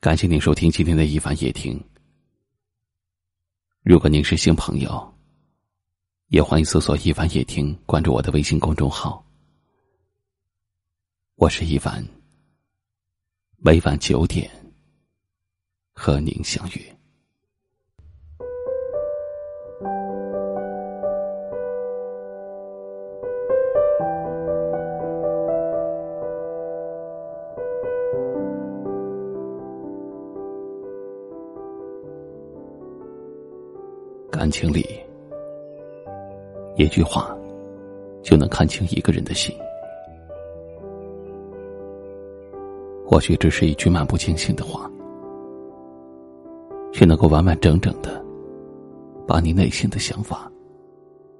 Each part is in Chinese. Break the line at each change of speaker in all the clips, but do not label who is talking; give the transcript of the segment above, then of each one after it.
感谢您收听今天的一凡夜听。如果您是新朋友，也欢迎搜索“一凡夜听”，关注我的微信公众号。我是一凡，每晚九点和您相约。感情里，一句话就能看清一个人的心。或许只是一句漫不经心的话，却能够完完整整的把你内心的想法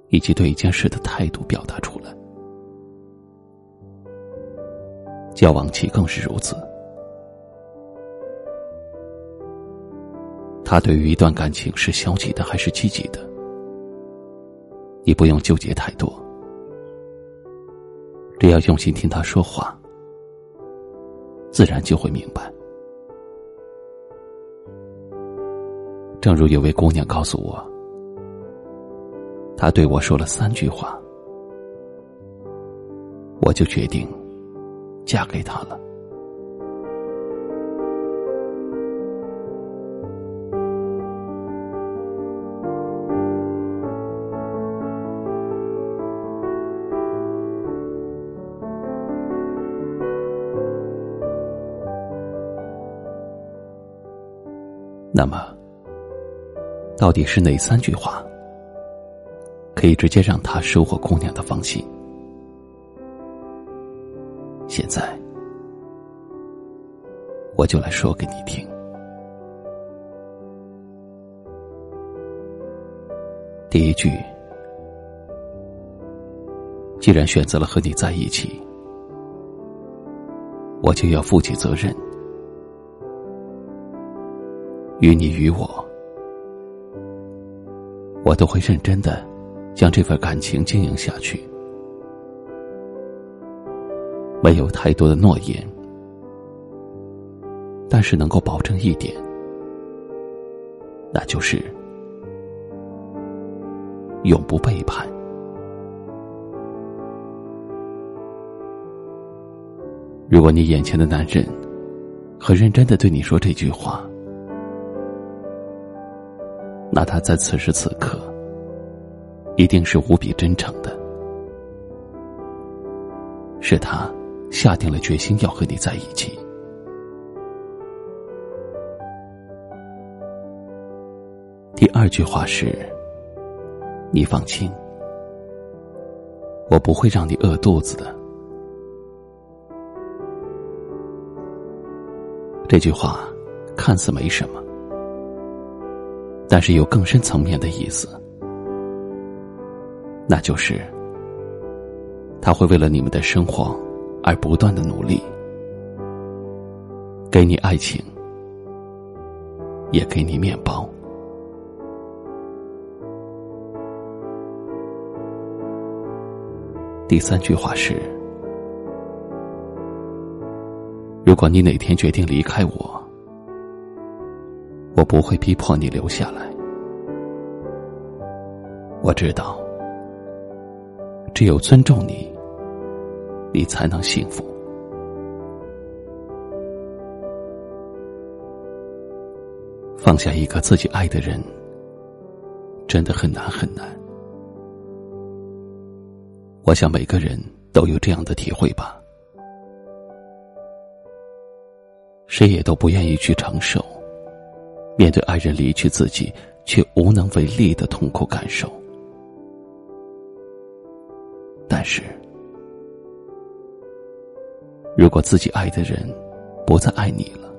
以及对一件事的态度表达出来。交往期更是如此。他对于一段感情是消极的还是积极的，你不用纠结太多，只要用心听他说话，自然就会明白。正如有位姑娘告诉我，她对我说了三句话，我就决定嫁给他了。那么，到底是哪三句话可以直接让他收获姑娘的芳心？现在，我就来说给你听。第一句，既然选择了和你在一起，我就要负起责任。与你与我，我都会认真的将这份感情经营下去，没有太多的诺言，但是能够保证一点，那就是永不背叛。如果你眼前的男人很认真的对你说这句话，那他在此时此刻，一定是无比真诚的，是他下定了决心要和你在一起。第二句话是：“你放心，我不会让你饿肚子的。”这句话看似没什么。但是有更深层面的意思，那就是，他会为了你们的生活而不断的努力，给你爱情，也给你面包。第三句话是：如果你哪天决定离开我。我不会逼迫你留下来。我知道，只有尊重你，你才能幸福。放下一个自己爱的人，真的很难很难。我想每个人都有这样的体会吧。谁也都不愿意去承受。面对爱人离去，自己却无能为力的痛苦感受。但是，如果自己爱的人不再爱你了，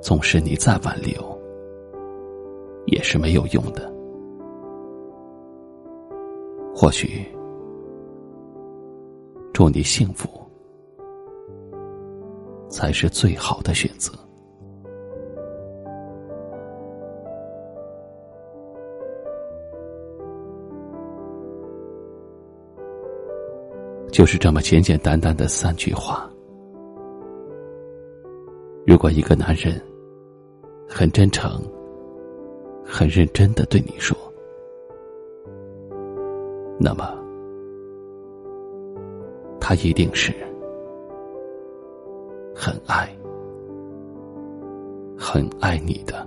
纵使你再挽留，也是没有用的。或许，祝你幸福，才是最好的选择。就是这么简简单单的三句话，如果一个男人很真诚、很认真的对你说，那么他一定是很爱、很爱你的。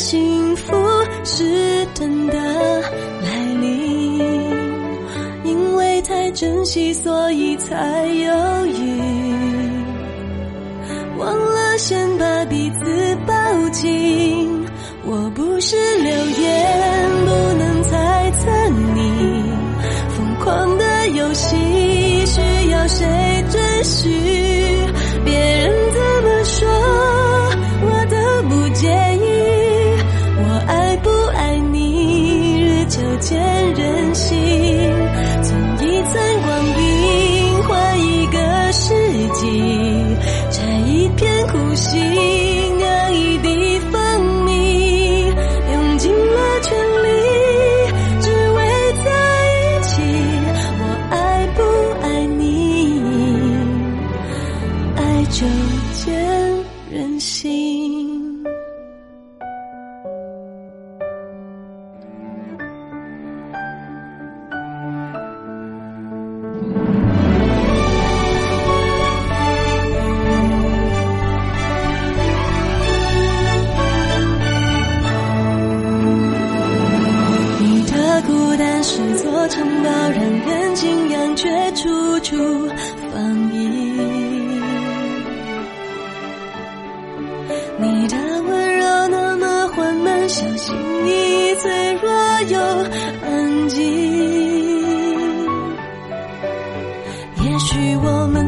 幸福是真的来临，因为太珍惜，所以才犹豫，忘了先把彼此抱紧。我不是流言，不能猜测你疯狂的游戏，需要谁准许？心啊，一滴方你用尽了全力，只为在一起。我爱不爱你？爱就见人心。处处防御，你的温柔那么缓慢，小心翼翼，脆弱又安静。也许我们